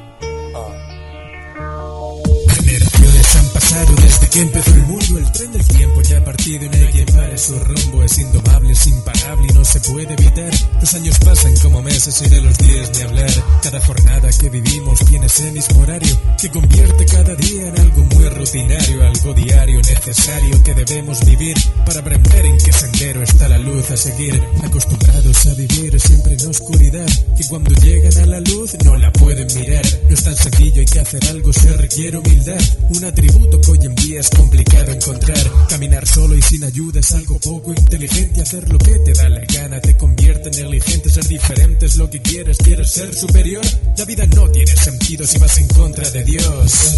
Pasado desde que empezó el mundo. El tren del tiempo ya ha partido y hay quien pare su rumbo. Es indomable, es imparable y no se puede evitar. Los años pasan como meses y de los días ni hablar. Cada jornada que vivimos tiene ese mismo horario que convierte cada día en algo muy rutinario, algo diario, necesario que debemos vivir para aprender en qué sendero está la luz a seguir. Acostumbrados a vivir siempre en oscuridad, que cuando llegan a la luz no la pueden mirar. No es tan sencillo, hay que hacer algo, se requiere humildad. Una tributo hoy en día es complicado encontrar. Caminar solo y sin ayuda es algo poco inteligente. Hacer lo que te da la gana te convierte en negligente. Ser diferente es lo que quieres, quieres ser superior. La vida no tiene sentido si vas en contra de Dios.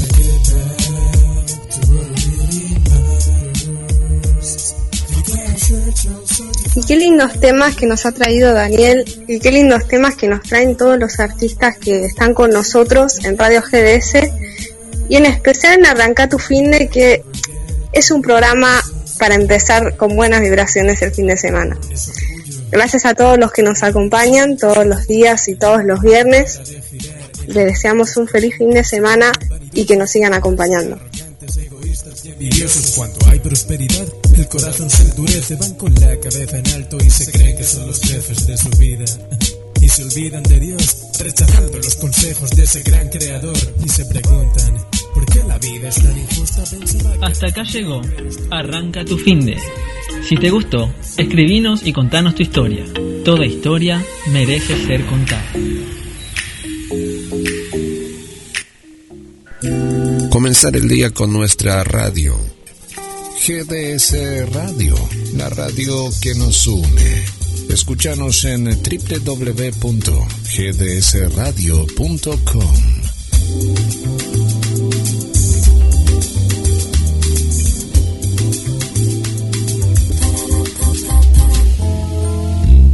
Y qué lindos temas que nos ha traído Daniel y qué lindos temas que nos traen todos los artistas que están con nosotros en Radio GDS y en especial en Arranca tu fin de que es un programa para empezar con buenas vibraciones el fin de semana. Gracias a todos los que nos acompañan todos los días y todos los viernes. Les deseamos un feliz fin de semana y que nos sigan acompañando. cuando hay prosperidad, el corazón se endurece, van con la cabeza en alto y se creen que son los jefes de su vida y se olvidan de Dios, rechazando los consejos de ese gran creador y se preguntan, ¿por qué la vida es tan injusta? Hasta acá llegó, arranca tu fin de. Si te gustó, escribinos y contanos tu historia. Toda historia merece ser contada. Comenzar el día con nuestra radio. GDS Radio, la radio que nos une. Escúchanos en www.gdsradio.com.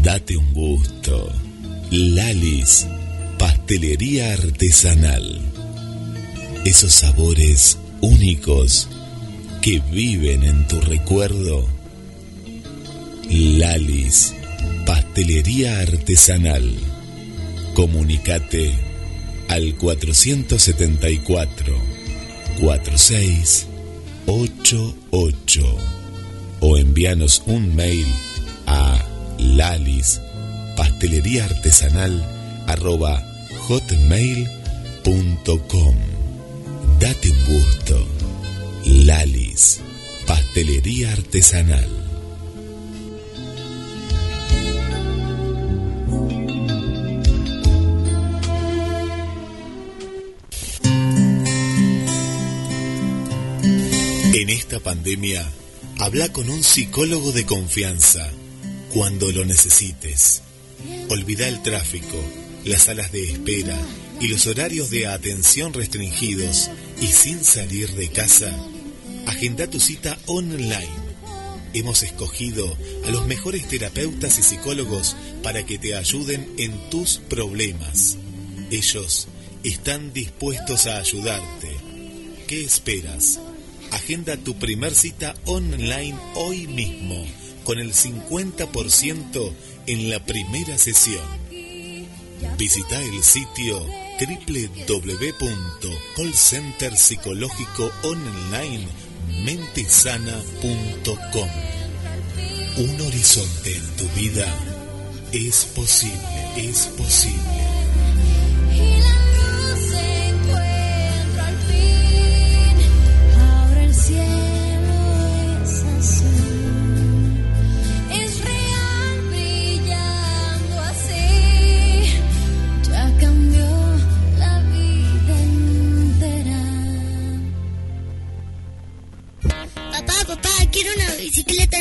Date un gusto. Lalis, pastelería artesanal. Esos sabores únicos que viven en tu recuerdo. Lalis Pastelería artesanal. Comunicate al 474 4688 o envíanos un mail a lalis pastelería artesanal arroba hotmail.com. Date un gusto. Lalis, pastelería artesanal. En esta pandemia, habla con un psicólogo de confianza cuando lo necesites. Olvida el tráfico, las salas de espera y los horarios de atención restringidos y sin salir de casa. Agenda tu cita online. Hemos escogido a los mejores terapeutas y psicólogos para que te ayuden en tus problemas. Ellos están dispuestos a ayudarte. ¿Qué esperas? Agenda tu primer cita online hoy mismo con el 50% en la primera sesión. Visita el sitio www.callcenterpsicológicoonline.mentesana.com Un horizonte en tu vida es posible, es posible.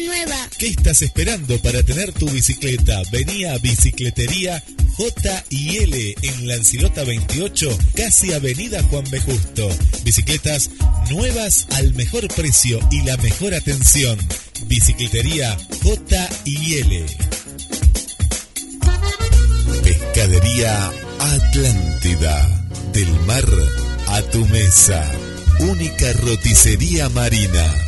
Nueva. ¿Qué estás esperando para tener tu bicicleta? Vení a Bicicletería J en Lancilota 28, casi Avenida Juan B. Justo. Bicicletas nuevas al mejor precio y la mejor atención. Bicicletería J. Pescadería Atlántida. Del mar a tu mesa. Única roticería marina.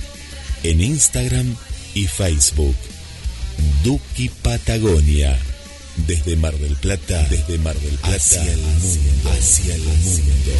en Instagram y Facebook. Duki Patagonia. Desde Mar del Plata, desde Mar del Plata hacia el mundo, hacia el mundo.